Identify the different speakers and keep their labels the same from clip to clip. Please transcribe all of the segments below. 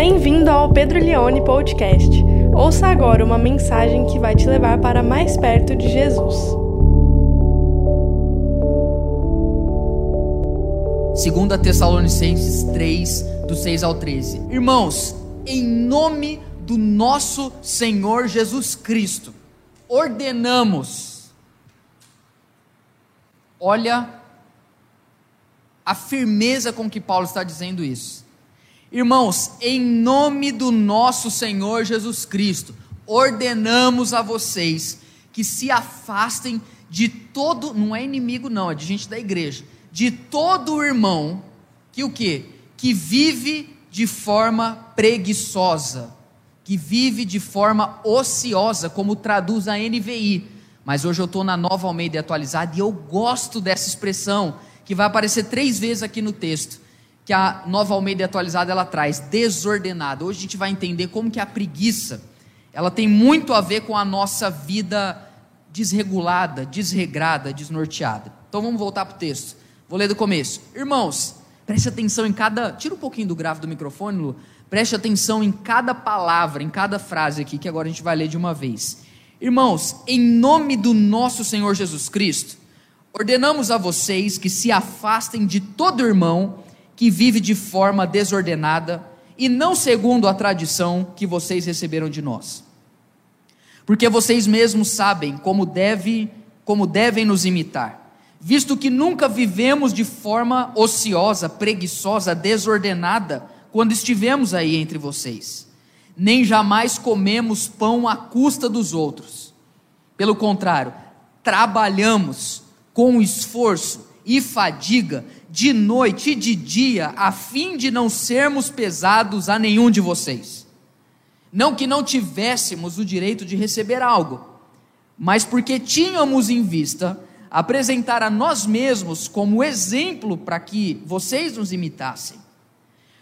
Speaker 1: Bem-vindo ao Pedro Leone Podcast. Ouça agora uma mensagem que vai te levar para mais perto de Jesus.
Speaker 2: Segunda Tessalonicenses 3, do 6 ao 13. Irmãos, em nome do nosso Senhor Jesus Cristo, ordenamos. Olha a firmeza com que Paulo está dizendo isso. Irmãos, em nome do nosso Senhor Jesus Cristo, ordenamos a vocês que se afastem de todo, não é inimigo não, é de gente da igreja, de todo irmão que o quê? Que vive de forma preguiçosa, que vive de forma ociosa, como traduz a NVI. Mas hoje eu estou na nova Almeida atualizada e eu gosto dessa expressão, que vai aparecer três vezes aqui no texto que a Nova Almeida atualizada ela traz, desordenada. Hoje a gente vai entender como que a preguiça, ela tem muito a ver com a nossa vida desregulada, desregrada, desnorteada. Então vamos voltar para o texto. Vou ler do começo. Irmãos, preste atenção em cada. Tira um pouquinho do grave do microfone, Lu. Preste atenção em cada palavra, em cada frase aqui, que agora a gente vai ler de uma vez. Irmãos, em nome do nosso Senhor Jesus Cristo, ordenamos a vocês que se afastem de todo irmão que vive de forma desordenada e não segundo a tradição que vocês receberam de nós. Porque vocês mesmos sabem como deve, como devem nos imitar, visto que nunca vivemos de forma ociosa, preguiçosa, desordenada quando estivemos aí entre vocês. Nem jamais comemos pão à custa dos outros. Pelo contrário, trabalhamos com esforço e fadiga de noite e de dia, a fim de não sermos pesados a nenhum de vocês. Não que não tivéssemos o direito de receber algo, mas porque tínhamos em vista apresentar a nós mesmos como exemplo para que vocês nos imitassem.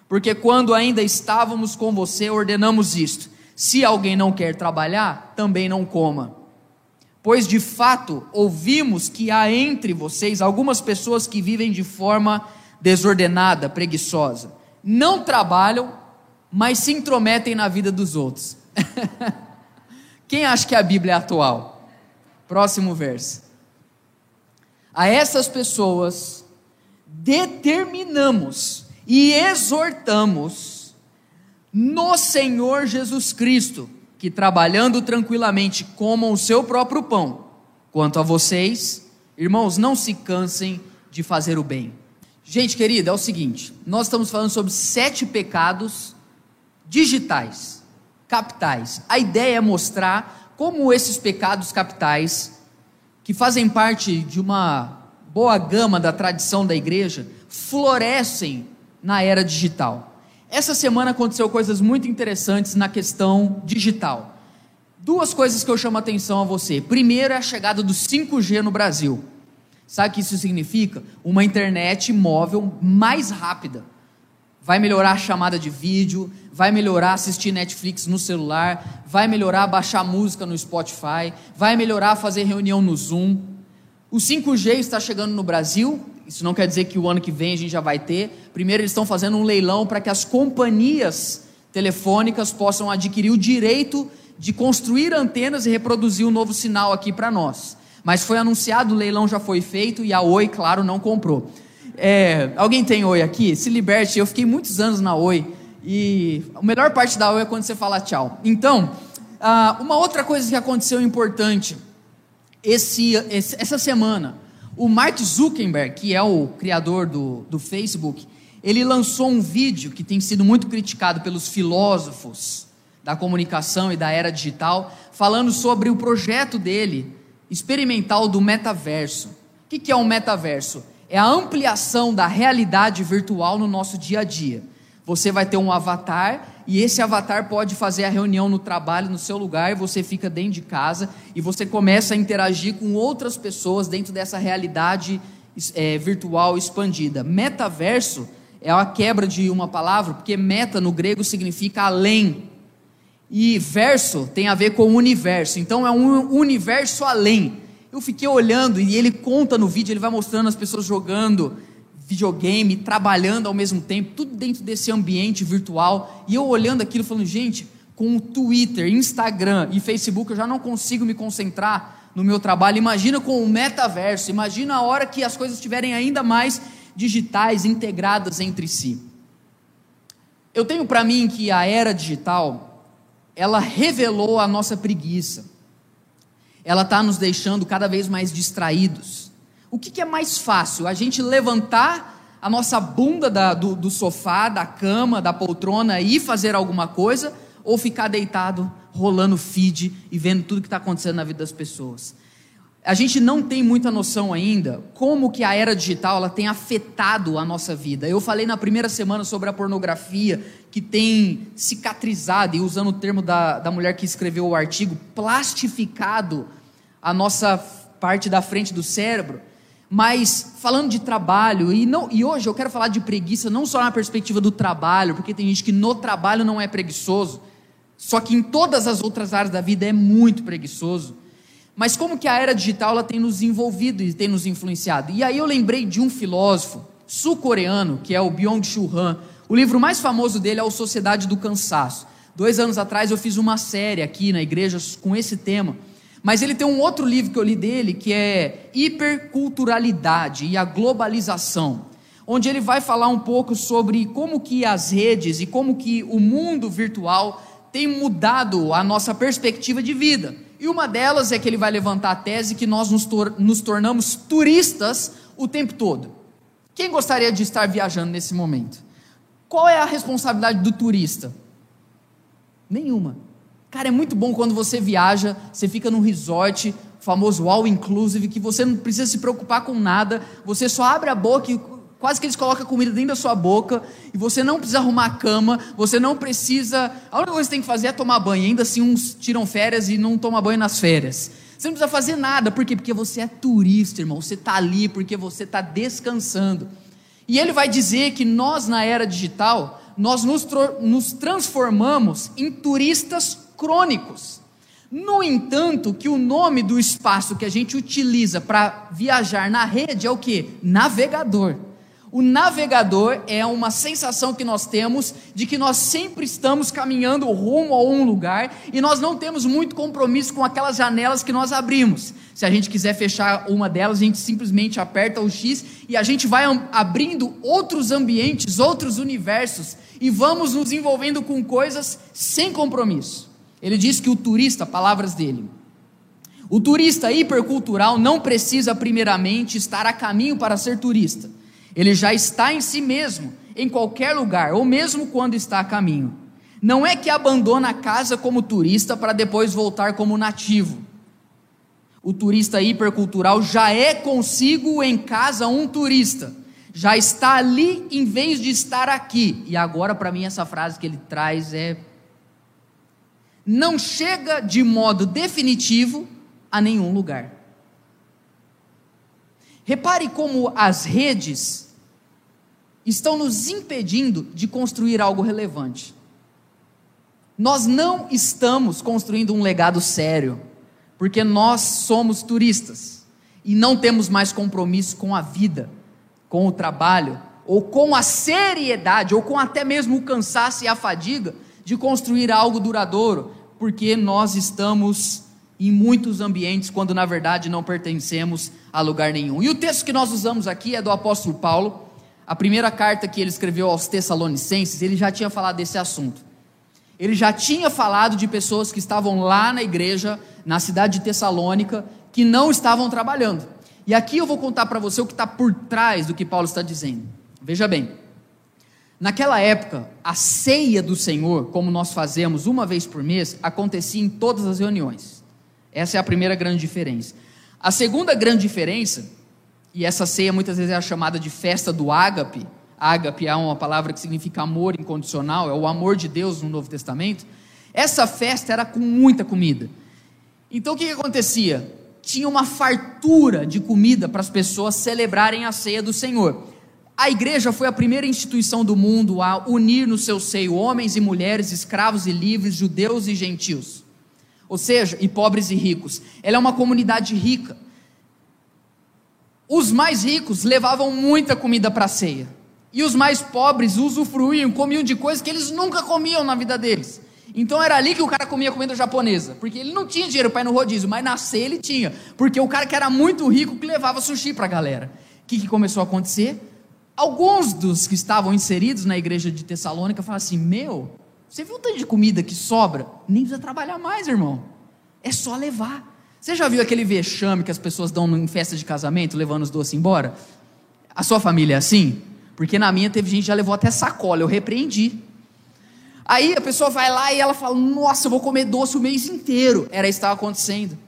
Speaker 2: Porque quando ainda estávamos com você, ordenamos isto: se alguém não quer trabalhar, também não coma pois de fato ouvimos que há entre vocês algumas pessoas que vivem de forma desordenada, preguiçosa. Não trabalham, mas se intrometem na vida dos outros. Quem acha que a Bíblia é atual? Próximo verso. A essas pessoas determinamos e exortamos no Senhor Jesus Cristo que trabalhando tranquilamente comam o seu próprio pão. Quanto a vocês, irmãos, não se cansem de fazer o bem. Gente querida, é o seguinte: nós estamos falando sobre sete pecados digitais, capitais. A ideia é mostrar como esses pecados capitais, que fazem parte de uma boa gama da tradição da igreja, florescem na era digital. Essa semana aconteceu coisas muito interessantes na questão digital. Duas coisas que eu chamo a atenção a você. Primeiro é a chegada do 5G no Brasil. Sabe o que isso significa? Uma internet móvel mais rápida. Vai melhorar a chamada de vídeo, vai melhorar assistir Netflix no celular, vai melhorar baixar música no Spotify, vai melhorar fazer reunião no Zoom. O 5G está chegando no Brasil, isso não quer dizer que o ano que vem a gente já vai ter. Primeiro, eles estão fazendo um leilão para que as companhias telefônicas possam adquirir o direito de construir antenas e reproduzir o um novo sinal aqui para nós. Mas foi anunciado, o leilão já foi feito e a Oi, claro, não comprou. É, alguém tem Oi aqui? Se liberte, eu fiquei muitos anos na Oi e a melhor parte da Oi é quando você fala tchau. Então, ah, uma outra coisa que aconteceu importante esse, essa semana o Mark Zuckerberg, que é o criador do, do Facebook, ele lançou um vídeo que tem sido muito criticado pelos filósofos da comunicação e da era digital, falando sobre o projeto dele experimental do metaverso. O que é um metaverso? É a ampliação da realidade virtual no nosso dia a dia. Você vai ter um avatar e esse avatar pode fazer a reunião no trabalho, no seu lugar, você fica dentro de casa e você começa a interagir com outras pessoas dentro dessa realidade é, virtual expandida. Metaverso é a quebra de uma palavra, porque meta no grego significa além. E verso tem a ver com universo, então é um universo além. Eu fiquei olhando e ele conta no vídeo, ele vai mostrando as pessoas jogando videogame, trabalhando ao mesmo tempo, tudo dentro desse ambiente virtual, e eu olhando aquilo falando, gente, com o Twitter, Instagram e Facebook eu já não consigo me concentrar no meu trabalho. Imagina com o metaverso, imagina a hora que as coisas estiverem ainda mais digitais, integradas entre si. Eu tenho para mim que a era digital, ela revelou a nossa preguiça. Ela está nos deixando cada vez mais distraídos. O que, que, é mais fácil? A gente levantar a nossa bunda da, do, do sofá, da cama, da poltrona e fazer alguma coisa, ou ficar deitado, rolando feed e vendo tudo que está acontecendo na vida das pessoas a gente não tem muita noção ainda como que a era digital ela tem afetado a nossa vida. Eu falei na primeira semana sobre a pornografia que tem cicatrizado, e usando o termo da, da mulher que escreveu o artigo, plastificado a nossa parte da frente do cérebro. Mas falando de trabalho, e, não, e hoje eu quero falar de preguiça não só na perspectiva do trabalho, porque tem gente que no trabalho não é preguiçoso, só que em todas as outras áreas da vida é muito preguiçoso mas como que a era digital ela tem nos envolvido e tem nos influenciado? E aí eu lembrei de um filósofo sul-coreano, que é o Byung-Chul Han. O livro mais famoso dele é O Sociedade do Cansaço. Dois anos atrás eu fiz uma série aqui na igreja com esse tema. Mas ele tem um outro livro que eu li dele, que é Hiperculturalidade e a Globalização, onde ele vai falar um pouco sobre como que as redes e como que o mundo virtual tem mudado a nossa perspectiva de vida. E uma delas é que ele vai levantar a tese que nós nos, tor nos tornamos turistas o tempo todo. Quem gostaria de estar viajando nesse momento? Qual é a responsabilidade do turista? Nenhuma. Cara, é muito bom quando você viaja, você fica num resort, famoso all inclusive, que você não precisa se preocupar com nada, você só abre a boca e Quase que eles colocam comida dentro da sua boca e você não precisa arrumar a cama, você não precisa. A única coisa que você tem que fazer é tomar banho. Ainda assim, uns tiram férias e não tomam banho nas férias. Você não precisa fazer nada, por quê? Porque você é turista, irmão. Você está ali porque você está descansando. E ele vai dizer que nós, na era digital, nós nos, nos transformamos em turistas crônicos. No entanto, que o nome do espaço que a gente utiliza para viajar na rede é o que? Navegador. O navegador é uma sensação que nós temos de que nós sempre estamos caminhando rumo a um lugar e nós não temos muito compromisso com aquelas janelas que nós abrimos. Se a gente quiser fechar uma delas, a gente simplesmente aperta o X e a gente vai abrindo outros ambientes, outros universos e vamos nos envolvendo com coisas sem compromisso. Ele diz que o turista, palavras dele, o turista hipercultural não precisa primeiramente estar a caminho para ser turista ele já está em si mesmo, em qualquer lugar, ou mesmo quando está a caminho. Não é que abandona a casa como turista para depois voltar como nativo. O turista hipercultural já é consigo em casa um turista, já está ali em vez de estar aqui. E agora, para mim, essa frase que ele traz é: não chega de modo definitivo a nenhum lugar. Repare como as redes estão nos impedindo de construir algo relevante. Nós não estamos construindo um legado sério, porque nós somos turistas e não temos mais compromisso com a vida, com o trabalho, ou com a seriedade, ou com até mesmo o cansaço e a fadiga de construir algo duradouro, porque nós estamos em muitos ambientes quando na verdade não pertencemos a lugar nenhum. E o texto que nós usamos aqui é do apóstolo Paulo a primeira carta que ele escreveu aos Tessalonicenses, ele já tinha falado desse assunto. Ele já tinha falado de pessoas que estavam lá na igreja, na cidade de Tessalônica, que não estavam trabalhando. E aqui eu vou contar para você o que está por trás do que Paulo está dizendo. Veja bem, naquela época, a ceia do Senhor, como nós fazemos uma vez por mês, acontecia em todas as reuniões. Essa é a primeira grande diferença. A segunda grande diferença e essa ceia muitas vezes é chamada de festa do ágape. Ágape é uma palavra que significa amor incondicional, é o amor de Deus no Novo Testamento. Essa festa era com muita comida. Então o que, que acontecia? Tinha uma fartura de comida para as pessoas celebrarem a ceia do Senhor. A igreja foi a primeira instituição do mundo a unir no seu seio homens e mulheres, escravos e livres, judeus e gentios. Ou seja, e pobres e ricos. Ela é uma comunidade rica. Os mais ricos levavam muita comida para a ceia. E os mais pobres usufruíam, comiam de coisas que eles nunca comiam na vida deles. Então era ali que o cara comia comida japonesa, porque ele não tinha dinheiro para ir no rodízio, mas na ceia ele tinha, porque o cara que era muito rico que levava sushi para a galera. O que, que começou a acontecer? Alguns dos que estavam inseridos na igreja de Tessalônica falaram assim: Meu, você viu o tanto de comida que sobra? Nem precisa trabalhar mais, irmão. É só levar. Você já viu aquele vexame que as pessoas dão em festa de casamento, levando os doces embora? A sua família é assim? Porque na minha teve gente que já levou até sacola, eu repreendi. Aí a pessoa vai lá e ela fala: Nossa, eu vou comer doce o mês inteiro. Era isso que estava acontecendo.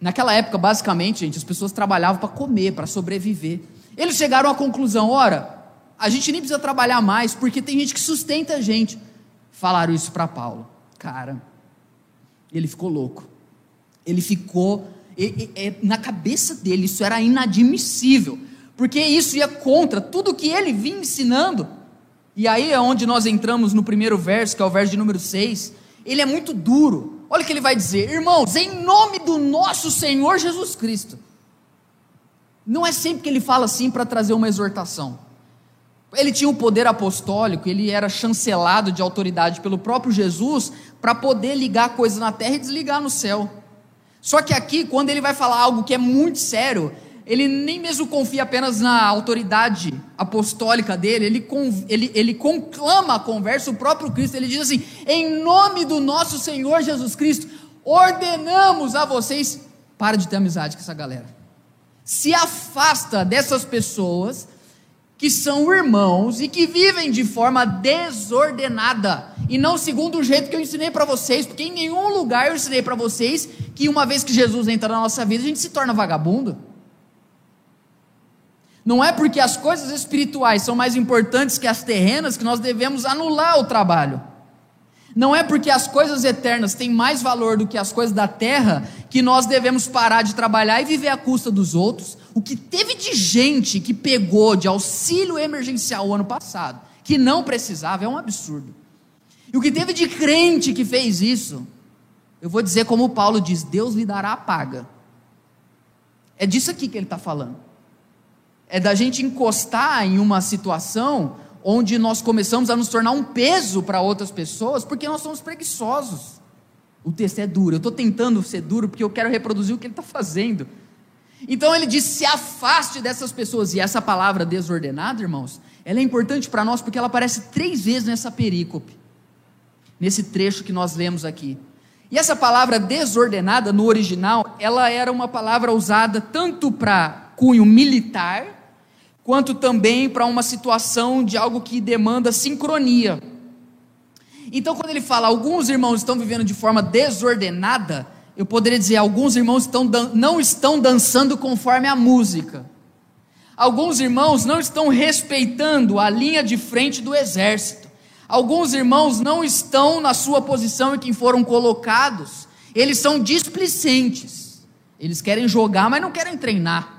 Speaker 2: Naquela época, basicamente, gente, as pessoas trabalhavam para comer, para sobreviver. Eles chegaram à conclusão: ora, a gente nem precisa trabalhar mais, porque tem gente que sustenta a gente. Falaram isso para Paulo. Cara, ele ficou louco. Ele ficou. na cabeça dele, isso era inadmissível. Porque isso ia contra tudo que ele vinha ensinando. E aí é onde nós entramos no primeiro verso, que é o verso de número 6. Ele é muito duro. Olha o que ele vai dizer: Irmãos, em nome do nosso Senhor Jesus Cristo. Não é sempre que ele fala assim para trazer uma exortação. Ele tinha o poder apostólico, ele era chancelado de autoridade pelo próprio Jesus para poder ligar coisas na terra e desligar no céu. Só que aqui, quando ele vai falar algo que é muito sério, ele nem mesmo confia apenas na autoridade apostólica dele, ele, ele, ele conclama a conversa, o próprio Cristo, ele diz assim: em nome do nosso Senhor Jesus Cristo, ordenamos a vocês, para de ter amizade com essa galera, se afasta dessas pessoas que são irmãos e que vivem de forma desordenada e não segundo o jeito que eu ensinei para vocês, porque em nenhum lugar eu ensinei para vocês que uma vez que Jesus entra na nossa vida, a gente se torna vagabundo. Não é porque as coisas espirituais são mais importantes que as terrenas que nós devemos anular o trabalho. Não é porque as coisas eternas têm mais valor do que as coisas da terra que nós devemos parar de trabalhar e viver à custa dos outros. O que teve de gente que pegou de auxílio emergencial o ano passado, que não precisava, é um absurdo. E o que teve de crente que fez isso, eu vou dizer como Paulo diz: Deus lhe dará a paga. É disso aqui que ele está falando. É da gente encostar em uma situação onde nós começamos a nos tornar um peso para outras pessoas, porque nós somos preguiçosos. O texto é duro, eu estou tentando ser duro porque eu quero reproduzir o que ele está fazendo. Então ele diz: se afaste dessas pessoas. E essa palavra desordenada, irmãos, ela é importante para nós porque ela aparece três vezes nessa perícope, nesse trecho que nós lemos aqui. E essa palavra desordenada, no original, ela era uma palavra usada tanto para cunho militar, quanto também para uma situação de algo que demanda sincronia. Então, quando ele fala, alguns irmãos estão vivendo de forma desordenada, eu poderia dizer, alguns irmãos estão, não estão dançando conforme a música. Alguns irmãos não estão respeitando a linha de frente do exército. Alguns irmãos não estão na sua posição em que foram colocados. Eles são displicentes. Eles querem jogar, mas não querem treinar.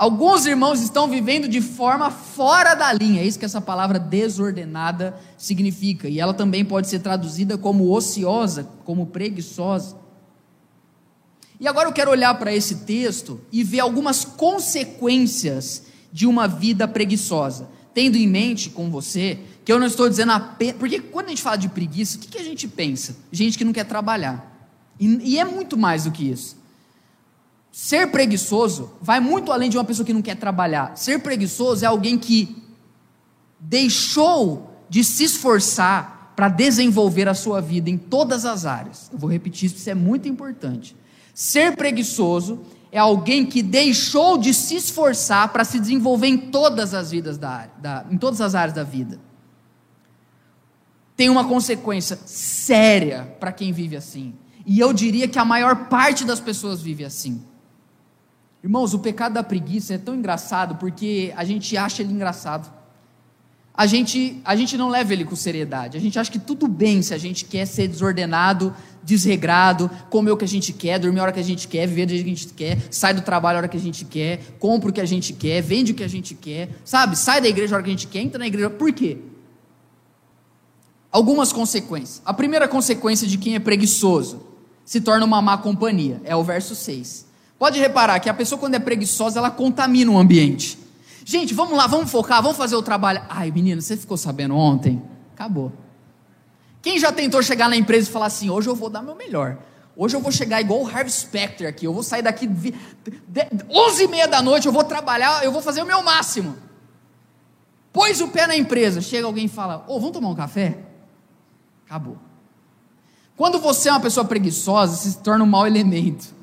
Speaker 2: Alguns irmãos estão vivendo de forma fora da linha, é isso que essa palavra desordenada significa, e ela também pode ser traduzida como ociosa, como preguiçosa. E agora eu quero olhar para esse texto e ver algumas consequências de uma vida preguiçosa, tendo em mente com você que eu não estou dizendo apenas. Porque quando a gente fala de preguiça, o que, a gente pensa? Gente que não quer trabalhar. E é muito mais do que isso. Ser preguiçoso vai muito além de uma pessoa que não quer trabalhar. Ser preguiçoso é alguém que deixou de se esforçar para desenvolver a sua vida em todas as áreas. Eu vou repetir isso, isso é muito importante. Ser preguiçoso é alguém que deixou de se esforçar para se desenvolver em todas as vidas da, da, em todas as áreas da vida. Tem uma consequência séria para quem vive assim. E eu diria que a maior parte das pessoas vive assim. Irmãos, o pecado da preguiça é tão engraçado porque a gente acha ele engraçado. A gente, a gente não leva ele com seriedade. A gente acha que tudo bem se a gente quer ser desordenado, desregrado, comer o que a gente quer, dormir a hora que a gente quer, viver do jeito que a gente quer, sai do trabalho a hora que a gente quer, compra o que a gente quer, vende o que a gente quer, sabe? Sai da igreja a hora que a gente quer, entra na igreja. Por quê? Algumas consequências. A primeira consequência de quem é preguiçoso se torna uma má companhia. É o verso 6. Pode reparar que a pessoa, quando é preguiçosa, ela contamina o ambiente. Gente, vamos lá, vamos focar, vamos fazer o trabalho. Ai, menino, você ficou sabendo ontem? Acabou. Quem já tentou chegar na empresa e falar assim: hoje eu vou dar meu melhor. Hoje eu vou chegar igual o Harvey Specter aqui. Eu vou sair daqui 11 e meia da noite, eu vou trabalhar, eu vou fazer o meu máximo. Pôs o pé na empresa, chega alguém e fala: Ô, oh, vamos tomar um café? Acabou. Quando você é uma pessoa preguiçosa, se torna um mau elemento.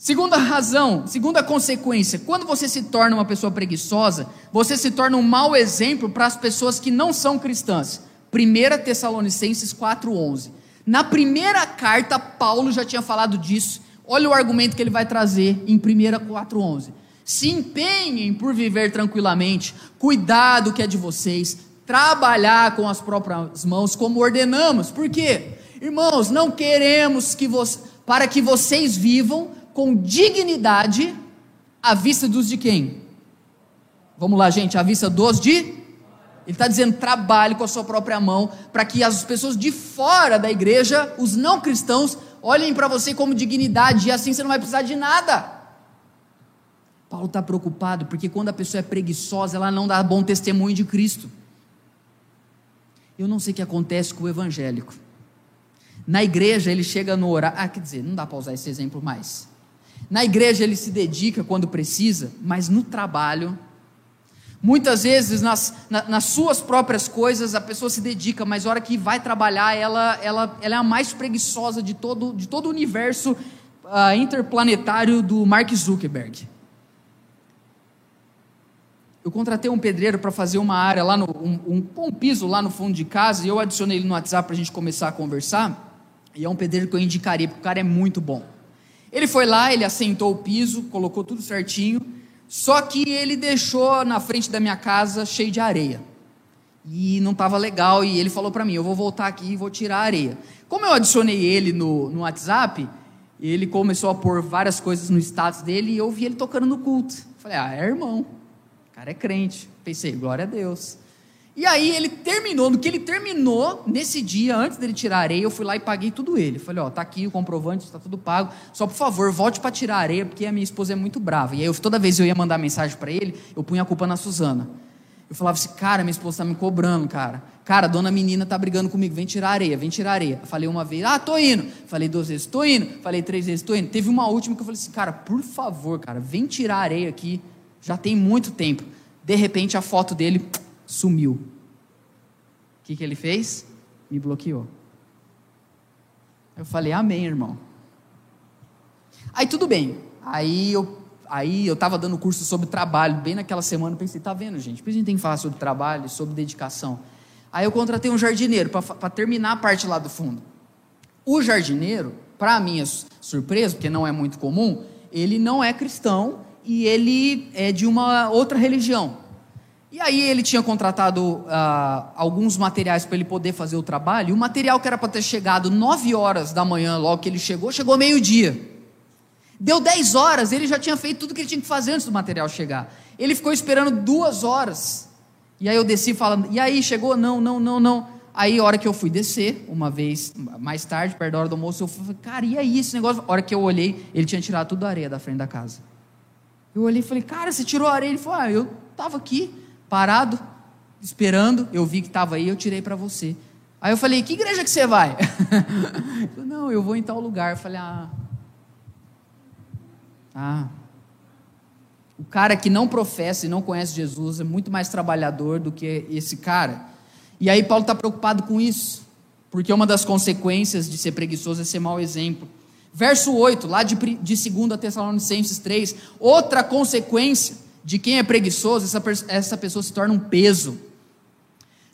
Speaker 2: Segunda razão, segunda consequência, quando você se torna uma pessoa preguiçosa, você se torna um mau exemplo para as pessoas que não são cristãs. 1 Tessalonicenses 4,11. Na primeira carta, Paulo já tinha falado disso. Olha o argumento que ele vai trazer em 1 4,11. Se empenhem por viver tranquilamente, cuidar do que é de vocês, trabalhar com as próprias mãos, como ordenamos. Por quê? Irmãos, não queremos que você, para que vocês vivam com dignidade à vista dos de quem? Vamos lá, gente, à vista dos de. Ele está dizendo trabalhe com a sua própria mão, para que as pessoas de fora da igreja, os não cristãos, olhem para você como dignidade, e assim você não vai precisar de nada. Paulo está preocupado, porque quando a pessoa é preguiçosa, ela não dá bom testemunho de Cristo. Eu não sei o que acontece com o evangélico. Na igreja ele chega no horário. Ah, quer dizer, não dá para usar esse exemplo mais. Na igreja ele se dedica quando precisa, mas no trabalho, muitas vezes nas, nas suas próprias coisas a pessoa se dedica, mas a hora que vai trabalhar ela, ela, ela é a mais preguiçosa de todo, de todo o universo uh, interplanetário do Mark Zuckerberg. Eu contratei um pedreiro para fazer uma área lá no um, um, um, piso lá no fundo de casa e eu adicionei ele no WhatsApp para a gente começar a conversar. E é um pedreiro que eu indicaria porque o cara é muito bom. Ele foi lá, ele assentou o piso, colocou tudo certinho, só que ele deixou na frente da minha casa cheio de areia. E não estava legal, e ele falou para mim: eu vou voltar aqui e vou tirar a areia. Como eu adicionei ele no, no WhatsApp, ele começou a pôr várias coisas no status dele e eu vi ele tocando no culto. Falei: ah, é irmão, o cara é crente. Pensei: glória a Deus. E aí ele terminou, no que ele terminou, nesse dia, antes dele tirar a areia, eu fui lá e paguei tudo ele. Falei, ó, tá aqui o comprovante, está tudo pago. Só por favor, volte para tirar a areia, porque a minha esposa é muito brava. E aí eu, toda vez que eu ia mandar mensagem para ele, eu punha a culpa na Suzana. Eu falava assim, cara, minha esposa está me cobrando, cara. Cara, a dona menina tá brigando comigo, vem tirar areia, vem tirar areia. Falei uma vez, ah, tô indo. Falei duas vezes, tô indo. Falei três vezes, tô indo. Teve uma última que eu falei assim, cara, por favor, cara, vem tirar areia aqui. Já tem muito tempo. De repente a foto dele sumiu. O que, que ele fez? Me bloqueou. Eu falei, amém, irmão. Aí tudo bem. Aí eu aí eu estava dando curso sobre trabalho, bem naquela semana, eu pensei, tá vendo, gente? Por a gente tem que falar sobre trabalho, sobre dedicação. Aí eu contratei um jardineiro para terminar a parte lá do fundo. O jardineiro, para minha surpresa, porque não é muito comum, ele não é cristão e ele é de uma outra religião. E aí ele tinha contratado uh, alguns materiais para ele poder fazer o trabalho. E o material que era para ter chegado 9 horas da manhã, logo que ele chegou, chegou meio-dia. Deu 10 horas, ele já tinha feito tudo que ele tinha que fazer antes do material chegar. Ele ficou esperando duas horas. E aí eu desci falando, e aí, chegou? Não, não, não, não. Aí a hora que eu fui descer, uma vez mais tarde, perto da hora do almoço, eu falei, cara, e aí esse negócio? A hora que eu olhei, ele tinha tirado tudo a areia da frente da casa. Eu olhei e falei, cara, você tirou a areia? Ele falou, ah, eu estava aqui parado, esperando, eu vi que estava aí, eu tirei para você. Aí eu falei, que igreja que você vai? não, eu vou em tal lugar. Eu falei, ah. Ah. O cara que não professa e não conhece Jesus é muito mais trabalhador do que esse cara. E aí Paulo está preocupado com isso, porque uma das consequências de ser preguiçoso é ser mau exemplo. Verso 8, lá de, de 2 Tessalonicenses 3, outra consequência de quem é preguiçoso, essa, essa pessoa se torna um peso.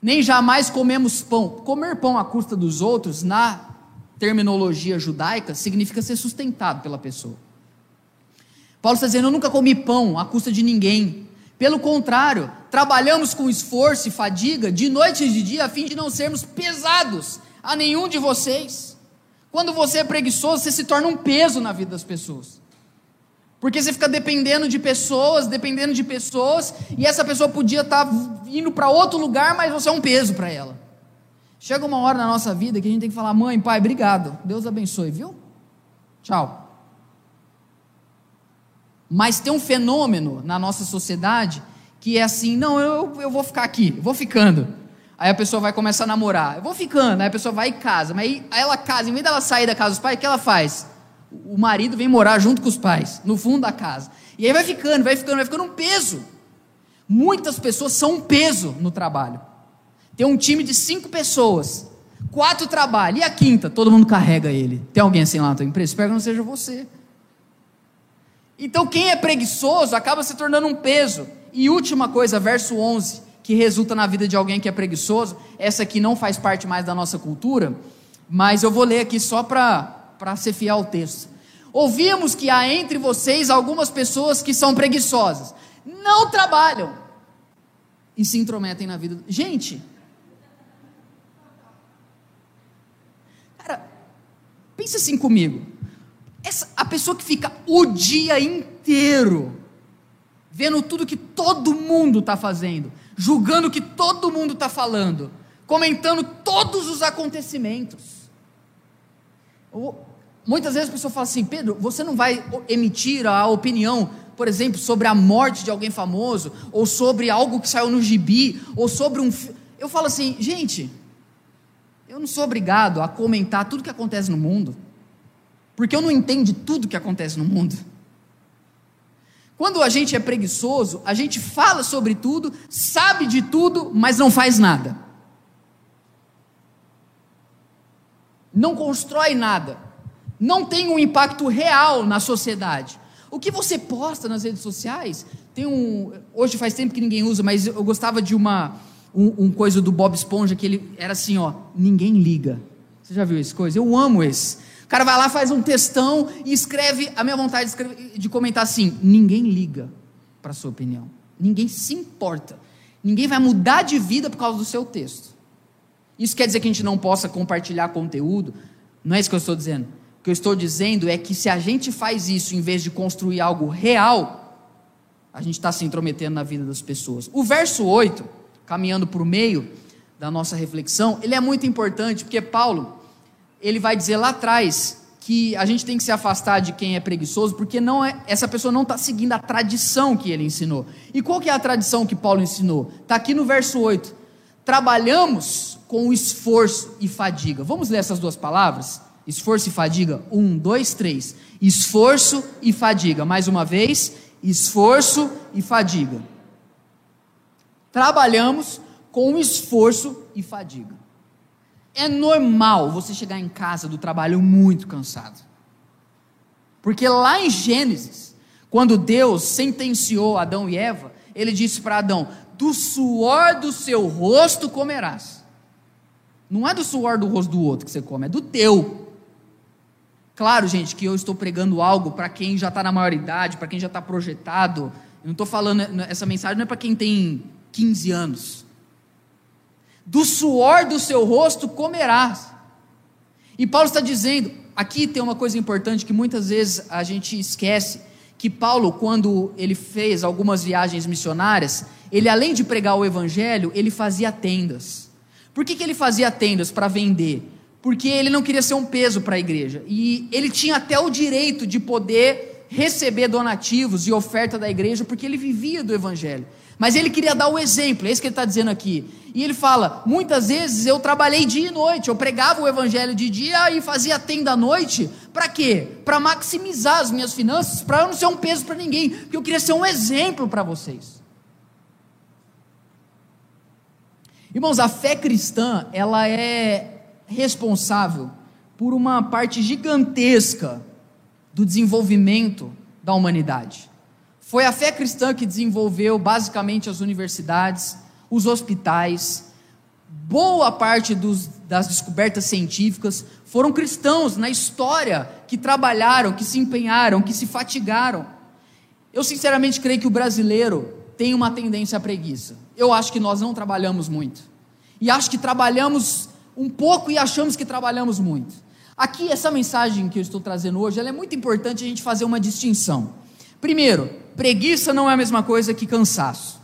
Speaker 2: Nem jamais comemos pão. Comer pão à custa dos outros, na terminologia judaica, significa ser sustentado pela pessoa. Paulo está dizendo: Eu nunca comi pão à custa de ninguém. Pelo contrário, trabalhamos com esforço e fadiga, de noite e de dia, a fim de não sermos pesados a nenhum de vocês. Quando você é preguiçoso, você se torna um peso na vida das pessoas. Porque você fica dependendo de pessoas, dependendo de pessoas, e essa pessoa podia estar tá indo para outro lugar, mas você é um peso para ela. Chega uma hora na nossa vida que a gente tem que falar: mãe, pai, obrigado, Deus abençoe, viu? Tchau. Mas tem um fenômeno na nossa sociedade que é assim: não, eu, eu vou ficar aqui, vou ficando. Aí a pessoa vai começar a namorar, eu vou ficando, aí a pessoa vai e casa, mas aí ela casa, em vez dela sair da casa dos pais, o que ela faz? O marido vem morar junto com os pais, no fundo da casa. E aí vai ficando, vai ficando, vai ficando um peso. Muitas pessoas são um peso no trabalho. Tem um time de cinco pessoas, quatro trabalham, e a quinta, todo mundo carrega ele. Tem alguém assim lá na tua empresa? Espero que não seja você. Então, quem é preguiçoso acaba se tornando um peso. E última coisa, verso 11, que resulta na vida de alguém que é preguiçoso, essa aqui não faz parte mais da nossa cultura, mas eu vou ler aqui só para ser fiel ao texto. Ouvimos que há entre vocês algumas pessoas que são preguiçosas, não trabalham e se intrometem na vida. Gente, cara, pensa assim comigo. Essa, a pessoa que fica o dia inteiro vendo tudo que todo mundo está fazendo, julgando o que todo mundo está falando, comentando todos os acontecimentos. Muitas vezes a pessoa fala assim: Pedro, você não vai emitir a opinião, por exemplo, sobre a morte de alguém famoso, ou sobre algo que saiu no gibi, ou sobre um. Eu falo assim, gente, eu não sou obrigado a comentar tudo que acontece no mundo. Porque eu não entendo tudo que acontece no mundo. Quando a gente é preguiçoso, a gente fala sobre tudo, sabe de tudo, mas não faz nada. Não constrói nada. Não tem um impacto real na sociedade. O que você posta nas redes sociais, tem um. Hoje faz tempo que ninguém usa, mas eu gostava de uma. Um, um coisa do Bob Esponja que ele era assim, ó, ninguém liga. Você já viu esse coisa? Eu amo esse. O cara vai lá, faz um textão e escreve. A minha vontade de, escrever, de comentar assim: ninguém liga para a sua opinião. Ninguém se importa. Ninguém vai mudar de vida por causa do seu texto. Isso quer dizer que a gente não possa compartilhar conteúdo? Não é isso que eu estou dizendo. Que eu estou dizendo é que se a gente faz isso em vez de construir algo real, a gente está se intrometendo na vida das pessoas. O verso 8, caminhando para o meio da nossa reflexão, ele é muito importante porque Paulo ele vai dizer lá atrás que a gente tem que se afastar de quem é preguiçoso, porque não é, essa pessoa não está seguindo a tradição que ele ensinou. E qual que é a tradição que Paulo ensinou? Está aqui no verso 8. Trabalhamos com esforço e fadiga. Vamos ler essas duas palavras? Esforço e fadiga. Um, dois, três. Esforço e fadiga. Mais uma vez, esforço e fadiga. Trabalhamos com esforço e fadiga. É normal você chegar em casa do trabalho muito cansado. Porque lá em Gênesis, quando Deus sentenciou Adão e Eva, ele disse para Adão: Do suor do seu rosto comerás. Não é do suor do rosto do outro que você come, é do teu. Claro, gente, que eu estou pregando algo para quem já está na maioridade, para quem já está projetado. Eu não estou falando, essa mensagem não é para quem tem 15 anos do suor do seu rosto comerás. E Paulo está dizendo, aqui tem uma coisa importante que muitas vezes a gente esquece, que Paulo, quando ele fez algumas viagens missionárias, ele além de pregar o evangelho, ele fazia tendas. Por que, que ele fazia tendas? Para vender. Porque ele não queria ser um peso para a igreja. E ele tinha até o direito de poder receber donativos e oferta da igreja, porque ele vivia do evangelho. Mas ele queria dar o exemplo, é isso que ele está dizendo aqui. E ele fala: muitas vezes eu trabalhei dia e noite, eu pregava o evangelho de dia e fazia tenda à noite. Para quê? Para maximizar as minhas finanças, para eu não ser um peso para ninguém, porque eu queria ser um exemplo para vocês. Irmãos, a fé cristã, ela é responsável por uma parte gigantesca do desenvolvimento da humanidade. Foi a fé cristã que desenvolveu basicamente as universidades, os hospitais, boa parte dos, das descobertas científicas foram cristãos na história que trabalharam, que se empenharam, que se fatigaram. Eu sinceramente creio que o brasileiro tem uma tendência à preguiça. Eu acho que nós não trabalhamos muito. E acho que trabalhamos um pouco e achamos que trabalhamos muito. Aqui, essa mensagem que eu estou trazendo hoje, é muito importante a gente fazer uma distinção. Primeiro, preguiça não é a mesma coisa que cansaço.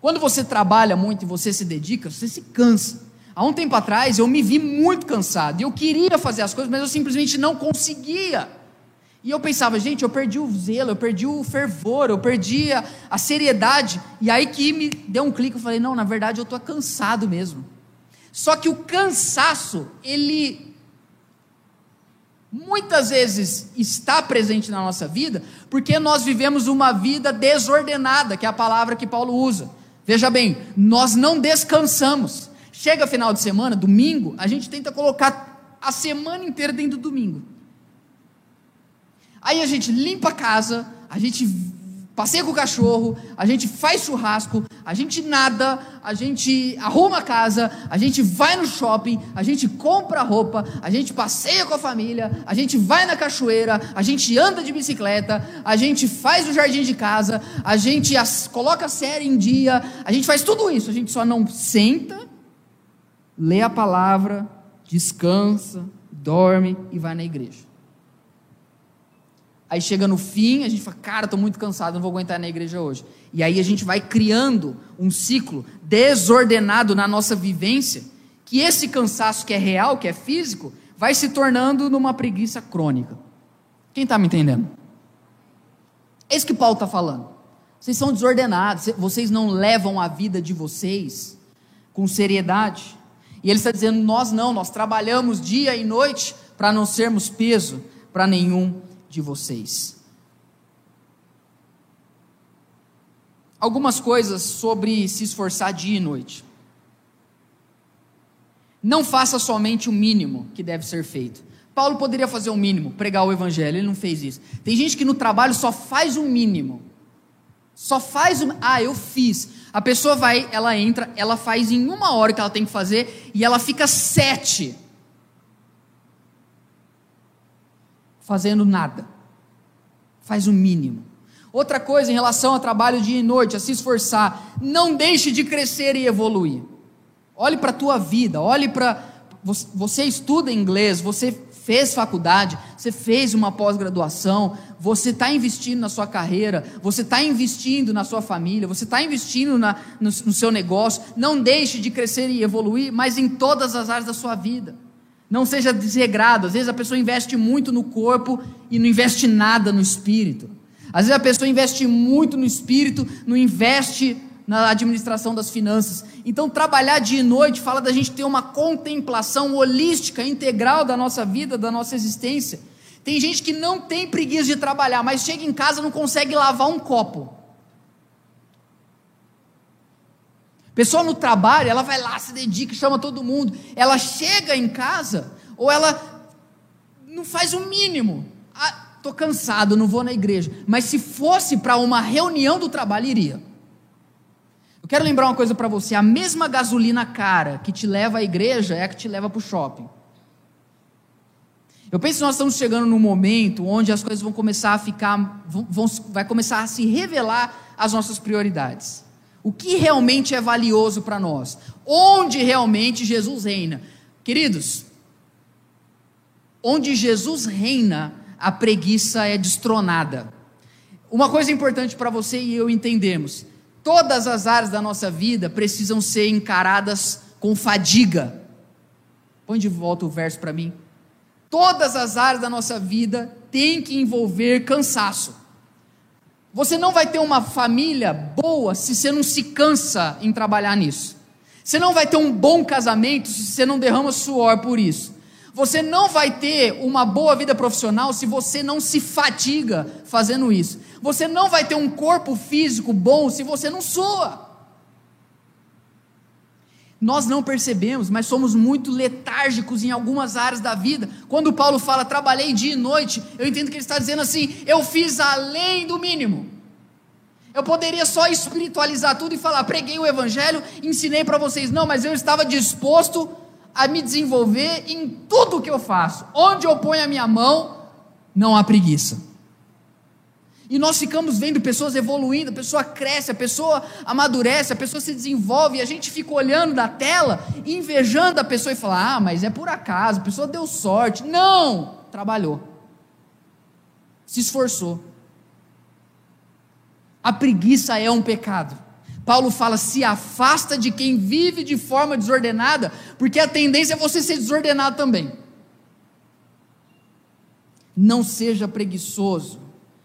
Speaker 2: Quando você trabalha muito e você se dedica, você se cansa. Há um tempo atrás eu me vi muito cansado. Eu queria fazer as coisas, mas eu simplesmente não conseguia. E eu pensava, gente, eu perdi o zelo, eu perdi o fervor, eu perdi a, a seriedade. E aí que me deu um clique, eu falei, não, na verdade eu estou cansado mesmo. Só que o cansaço, ele muitas vezes está presente na nossa vida, porque nós vivemos uma vida desordenada, que é a palavra que Paulo usa. Veja bem, nós não descansamos. Chega final de semana, domingo, a gente tenta colocar a semana inteira dentro do domingo. Aí a gente limpa a casa, a gente passeia com o cachorro, a gente faz churrasco, a gente nada, a gente arruma a casa, a gente vai no shopping, a gente compra roupa, a gente passeia com a família, a gente vai na cachoeira, a gente anda de bicicleta, a gente faz o jardim de casa, a gente as, coloca a série em dia, a gente faz tudo isso, a gente só não senta, lê a palavra, descansa, dorme e vai na igreja. Aí chega no fim, a gente fala, cara, estou muito cansado, não vou aguentar na igreja hoje. E aí a gente vai criando um ciclo desordenado na nossa vivência, que esse cansaço que é real, que é físico, vai se tornando numa preguiça crônica. Quem está me entendendo? É isso que Paulo está falando. Vocês são desordenados, vocês não levam a vida de vocês com seriedade. E ele está dizendo: nós não, nós trabalhamos dia e noite para não sermos peso para nenhum de vocês. Algumas coisas sobre se esforçar dia e noite. Não faça somente o mínimo que deve ser feito. Paulo poderia fazer o mínimo, pregar o evangelho, ele não fez isso. Tem gente que no trabalho só faz o mínimo. Só faz o. Ah, eu fiz. A pessoa vai, ela entra, ela faz em uma hora que ela tem que fazer e ela fica sete fazendo nada. Faz o mínimo. Outra coisa em relação ao trabalho dia e noite, a se esforçar, não deixe de crescer e evoluir. Olhe para a tua vida, olhe para. Você estuda inglês, você fez faculdade, você fez uma pós-graduação, você está investindo na sua carreira, você está investindo na sua família, você está investindo na, no, no seu negócio. Não deixe de crescer e evoluir, mas em todas as áreas da sua vida. Não seja desregrado. Às vezes a pessoa investe muito no corpo e não investe nada no espírito. Às vezes a pessoa investe muito no espírito, não investe na administração das finanças. Então, trabalhar dia e noite fala da gente ter uma contemplação holística, integral da nossa vida, da nossa existência. Tem gente que não tem preguiça de trabalhar, mas chega em casa não consegue lavar um copo. Pessoa no trabalho, ela vai lá, se dedica, chama todo mundo. Ela chega em casa, ou ela não faz o mínimo. Ah, tô cansado, não vou na igreja. Mas se fosse para uma reunião do trabalho, iria. Eu quero lembrar uma coisa para você: a mesma gasolina cara que te leva à igreja é a que te leva para o shopping. Eu penso que nós estamos chegando num momento onde as coisas vão começar a ficar, vão, vai começar a se revelar as nossas prioridades. O que realmente é valioso para nós? Onde realmente Jesus reina? Queridos, onde Jesus reina, a preguiça é destronada. Uma coisa importante para você e eu entendemos: todas as áreas da nossa vida precisam ser encaradas com fadiga. Põe de volta o verso para mim. Todas as áreas da nossa vida têm que envolver cansaço. Você não vai ter uma família boa se você não se cansa em trabalhar nisso. Você não vai ter um bom casamento se você não derrama suor por isso. Você não vai ter uma boa vida profissional se você não se fatiga fazendo isso. Você não vai ter um corpo físico bom se você não sua nós não percebemos, mas somos muito letárgicos em algumas áreas da vida. Quando Paulo fala trabalhei dia e noite, eu entendo que ele está dizendo assim: eu fiz além do mínimo. Eu poderia só espiritualizar tudo e falar, preguei o evangelho, ensinei para vocês, não, mas eu estava disposto a me desenvolver em tudo que eu faço. Onde eu ponho a minha mão, não há preguiça. E nós ficamos vendo pessoas evoluindo, a pessoa cresce, a pessoa amadurece, a pessoa se desenvolve, e a gente fica olhando da tela, invejando a pessoa e fala: ah, mas é por acaso, a pessoa deu sorte. Não! Trabalhou, se esforçou. A preguiça é um pecado. Paulo fala: se afasta de quem vive de forma desordenada, porque a tendência é você ser desordenado também. Não seja preguiçoso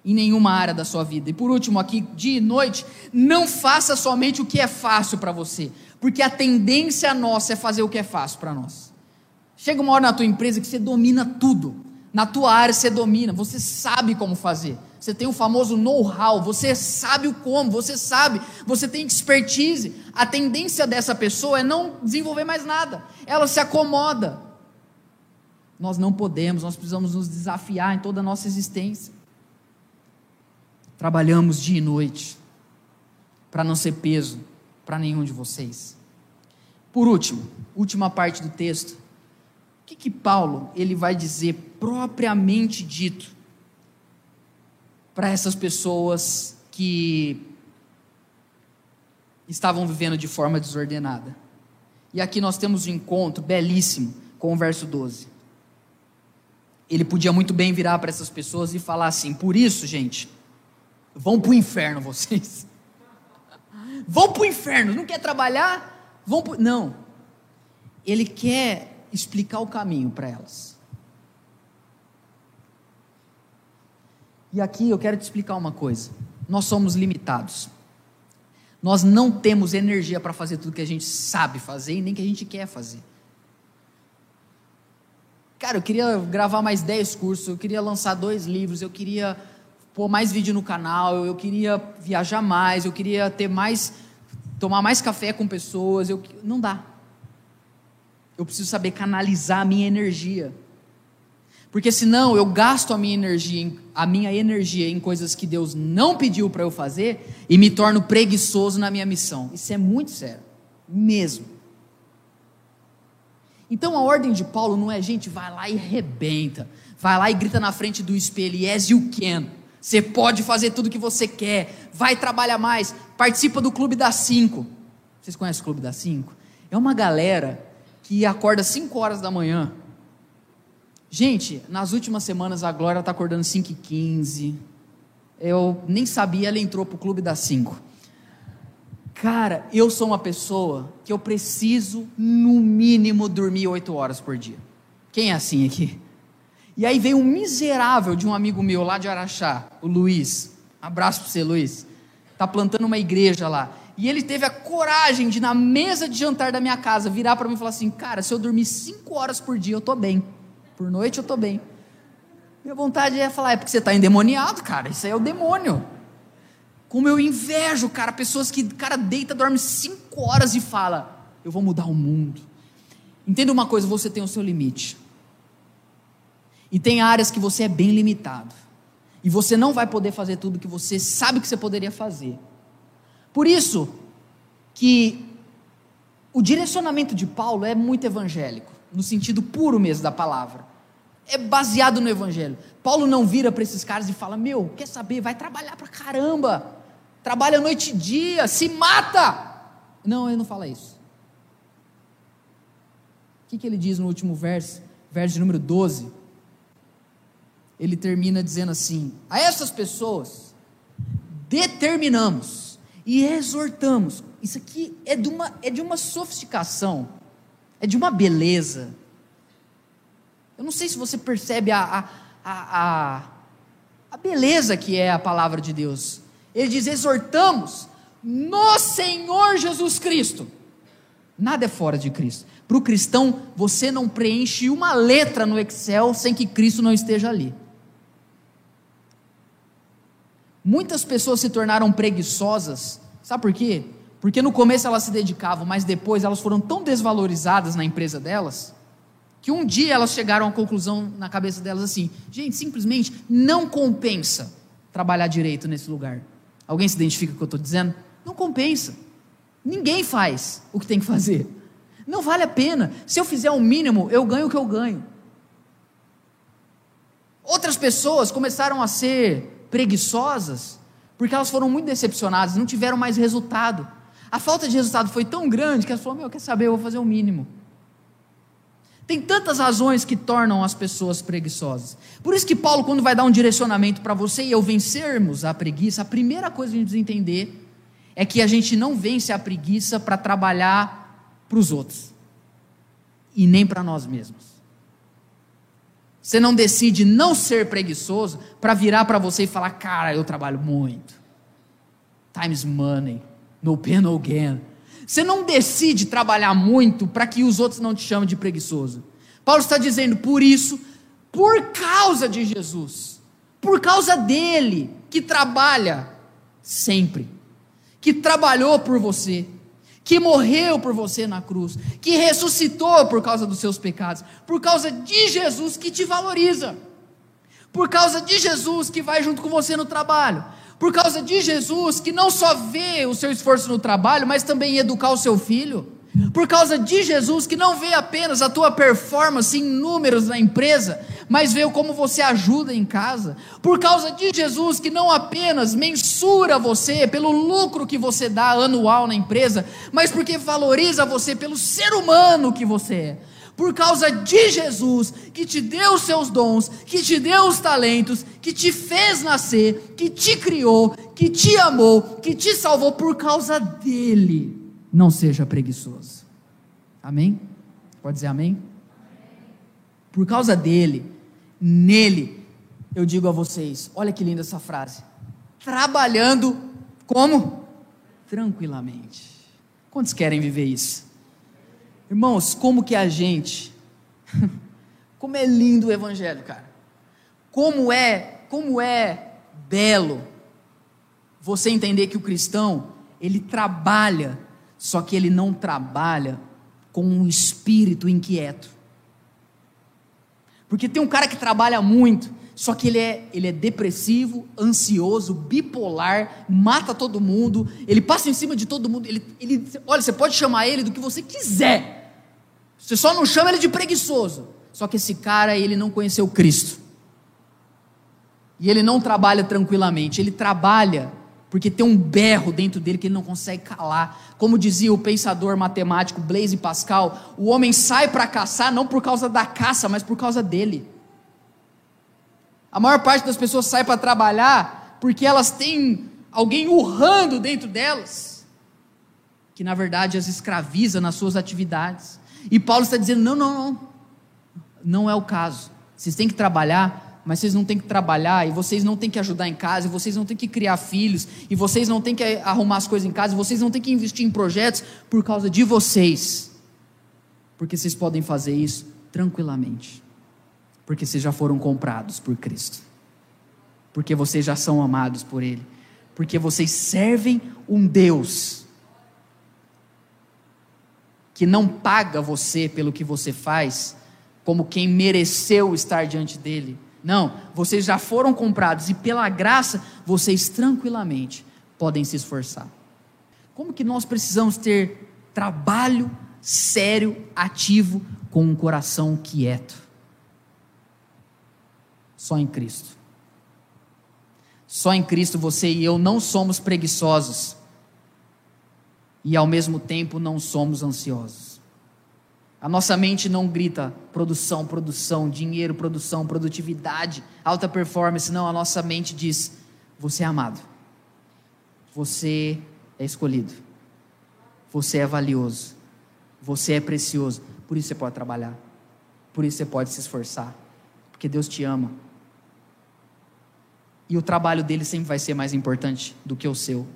Speaker 2: em nenhuma área da sua vida. E por último, aqui, dia e noite, não faça somente o que é fácil para você, porque a tendência nossa é fazer o que é fácil para nós. Chega uma hora na tua empresa que você domina tudo, na tua área você domina, você sabe como fazer. Você tem o famoso know-how, você sabe o como, você sabe, você tem expertise. A tendência dessa pessoa é não desenvolver mais nada, ela se acomoda. Nós não podemos, nós precisamos nos desafiar em toda a nossa existência. Trabalhamos dia e noite para não ser peso para nenhum de vocês. Por último, última parte do texto. O que, que Paulo ele vai dizer propriamente dito para essas pessoas que estavam vivendo de forma desordenada. E aqui nós temos um encontro belíssimo com o verso 12. Ele podia muito bem virar para essas pessoas e falar assim: por isso, gente, vão para o inferno vocês. Vão para o inferno, não quer trabalhar? Vão pro... Não. Ele quer explicar o caminho para elas. E aqui eu quero te explicar uma coisa. Nós somos limitados. Nós não temos energia para fazer tudo que a gente sabe fazer e nem que a gente quer fazer. Cara, eu queria gravar mais 10 cursos, eu queria lançar dois livros, eu queria pôr mais vídeo no canal, eu queria viajar mais, eu queria ter mais tomar mais café com pessoas, eu não dá. Eu preciso saber canalizar a minha energia. Porque senão eu gasto a minha energia, a minha energia em coisas que Deus não pediu para eu fazer e me torno preguiçoso na minha missão. Isso é muito sério, mesmo. Então a ordem de Paulo não é, gente, vai lá e rebenta, vai lá e grita na frente do espelho, yes you can. Você pode fazer tudo o que você quer, vai trabalhar mais, participa do Clube das 5. Vocês conhecem o Clube das 5? É uma galera que acorda 5 horas da manhã Gente, nas últimas semanas a Glória está acordando 5 e 15. Eu nem sabia, ela entrou para o clube das 5. Cara, eu sou uma pessoa que eu preciso, no mínimo, dormir 8 horas por dia. Quem é assim aqui? E aí veio um miserável de um amigo meu lá de Araxá, o Luiz. Abraço para você, Luiz. Tá plantando uma igreja lá. E ele teve a coragem de, na mesa de jantar da minha casa, virar para mim e falar assim: Cara, se eu dormir 5 horas por dia, eu tô bem. Por noite eu estou bem. Minha vontade é falar, é porque você está endemoniado, cara. Isso aí é o demônio. Como eu invejo, cara, pessoas que, cara, deita, dorme cinco horas e fala, eu vou mudar o mundo. Entenda uma coisa, você tem o seu limite. E tem áreas que você é bem limitado. E você não vai poder fazer tudo que você sabe que você poderia fazer. Por isso que o direcionamento de Paulo é muito evangélico no sentido puro mesmo da palavra. É baseado no Evangelho. Paulo não vira para esses caras e fala: Meu, quer saber? Vai trabalhar para caramba. Trabalha noite e dia, se mata. Não, ele não fala isso. O que, que ele diz no último verso, verso número 12? Ele termina dizendo assim: A essas pessoas determinamos e exortamos. Isso aqui é de uma, é de uma sofisticação é de uma beleza. Eu não sei se você percebe a, a, a, a, beleza que é a palavra de Deus. Ele diz: exortamos no Senhor Jesus Cristo. Nada é fora de Cristo. Para o cristão, você não preenche uma letra no Excel sem que Cristo não esteja ali. Muitas pessoas se tornaram preguiçosas, sabe por quê? Porque no começo elas se dedicavam, mas depois elas foram tão desvalorizadas na empresa delas, que um dia elas chegaram à conclusão na cabeça delas assim: gente, simplesmente não compensa trabalhar direito nesse lugar. Alguém se identifica com o que eu estou dizendo? Não compensa. Ninguém faz o que tem que fazer. Não vale a pena. Se eu fizer o mínimo, eu ganho o que eu ganho. Outras pessoas começaram a ser preguiçosas porque elas foram muito decepcionadas, não tiveram mais resultado. A falta de resultado foi tão grande que ela falou: Meu, quer saber? Eu vou fazer o mínimo. Tem tantas razões que tornam as pessoas preguiçosas. Por isso que Paulo, quando vai dar um direcionamento para você e eu vencermos a preguiça, a primeira coisa que a gente precisa entender é que a gente não vence a preguiça para trabalhar para os outros e nem para nós mesmos. Você não decide não ser preguiçoso para virar para você e falar: "Cara, eu trabalho muito. Time's money, no pain no gain." Você não decide trabalhar muito para que os outros não te chamem de preguiçoso. Paulo está dizendo, por isso, por causa de Jesus, por causa dele, que trabalha sempre, que trabalhou por você, que morreu por você na cruz, que ressuscitou por causa dos seus pecados, por causa de Jesus que te valoriza, por causa de Jesus que vai junto com você no trabalho, por causa de Jesus que não só vê o seu esforço no trabalho, mas também educar o seu filho. Por causa de Jesus que não vê apenas a tua performance em números na empresa, mas vê como você ajuda em casa. Por causa de Jesus que não apenas mensura você pelo lucro que você dá anual na empresa, mas porque valoriza você pelo ser humano que você é por causa de Jesus, que te deu os seus dons, que te deu os talentos, que te fez nascer, que te criou, que te amou, que te salvou, por causa dele. Não seja preguiçoso. Amém? Pode dizer amém? Por causa dele, nele, eu digo a vocês: olha que linda essa frase. Trabalhando como? Tranquilamente. Quantos querem viver isso? Irmãos, como que a gente, como é lindo o evangelho, cara. Como é, como é belo você entender que o cristão, ele trabalha, só que ele não trabalha com um espírito inquieto. Porque tem um cara que trabalha muito, só que ele é, ele é depressivo, ansioso, bipolar, mata todo mundo, ele passa em cima de todo mundo. Ele, ele, olha, você pode chamar ele do que você quiser, você só não chama ele de preguiçoso. Só que esse cara, ele não conheceu Cristo. E ele não trabalha tranquilamente, ele trabalha porque tem um berro dentro dele que ele não consegue calar. Como dizia o pensador matemático Blaise Pascal, o homem sai para caçar não por causa da caça, mas por causa dele. A maior parte das pessoas sai para trabalhar porque elas têm alguém urrando dentro delas, que na verdade as escraviza nas suas atividades. E Paulo está dizendo: não, não, não, não é o caso. Vocês têm que trabalhar, mas vocês não têm que trabalhar, e vocês não têm que ajudar em casa, e vocês não têm que criar filhos, e vocês não têm que arrumar as coisas em casa, e vocês não têm que investir em projetos por causa de vocês. Porque vocês podem fazer isso tranquilamente. Porque vocês já foram comprados por Cristo. Porque vocês já são amados por Ele. Porque vocês servem um Deus que não paga você pelo que você faz, como quem mereceu estar diante dele. Não, vocês já foram comprados e pela graça vocês tranquilamente podem se esforçar. Como que nós precisamos ter trabalho sério, ativo, com um coração quieto? Só em Cristo. Só em Cristo você e eu não somos preguiçosos e ao mesmo tempo não somos ansiosos. A nossa mente não grita produção, produção, dinheiro, produção, produtividade, alta performance. Não, a nossa mente diz: você é amado, você é escolhido, você é valioso, você é precioso. Por isso você pode trabalhar, por isso você pode se esforçar, porque Deus te ama. E o trabalho dele sempre vai ser mais importante do que o seu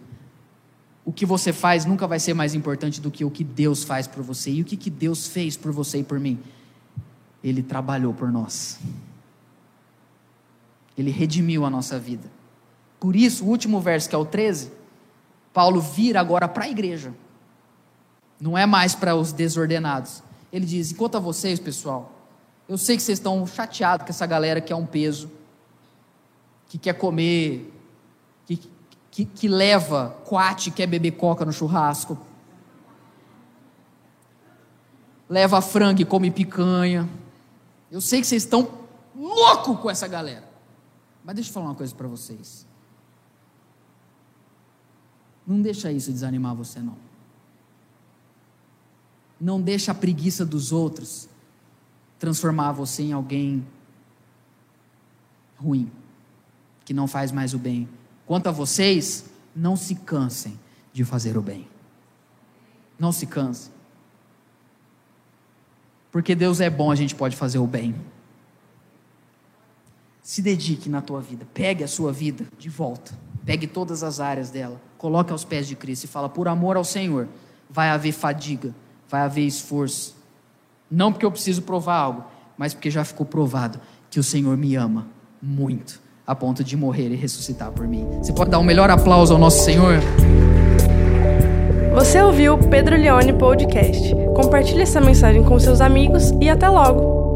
Speaker 2: o que você faz nunca vai ser mais importante do que o que Deus faz por você. E o que, que Deus fez por você e por mim? Ele trabalhou por nós. Ele redimiu a nossa vida. Por isso, o último verso, que é o 13, Paulo vira agora para a igreja. Não é mais para os desordenados. Ele diz: enquanto a vocês, pessoal, eu sei que vocês estão chateados com essa galera que é um peso, que quer comer, que, que leva coate, quer beber coca no churrasco. Leva frango e come picanha. Eu sei que vocês estão loucos com essa galera. Mas deixa eu falar uma coisa para vocês. Não deixa isso desanimar você não. Não deixa a preguiça dos outros transformar você em alguém ruim, que não faz mais o bem Quanto a vocês, não se cansem de fazer o bem. Não se cansem. Porque Deus é bom, a gente pode fazer o bem. Se dedique na tua vida. Pegue a sua vida de volta. Pegue todas as áreas dela. Coloque aos pés de Cristo e fala: por amor ao Senhor, vai haver fadiga, vai haver esforço. Não porque eu preciso provar algo, mas porque já ficou provado que o Senhor me ama muito, a ponto de morrer e ressuscitar por mim. Você pode dar um melhor aplauso ao nosso Senhor?
Speaker 1: Você ouviu o Pedro Leone Podcast. Compartilhe essa mensagem com seus amigos e até logo!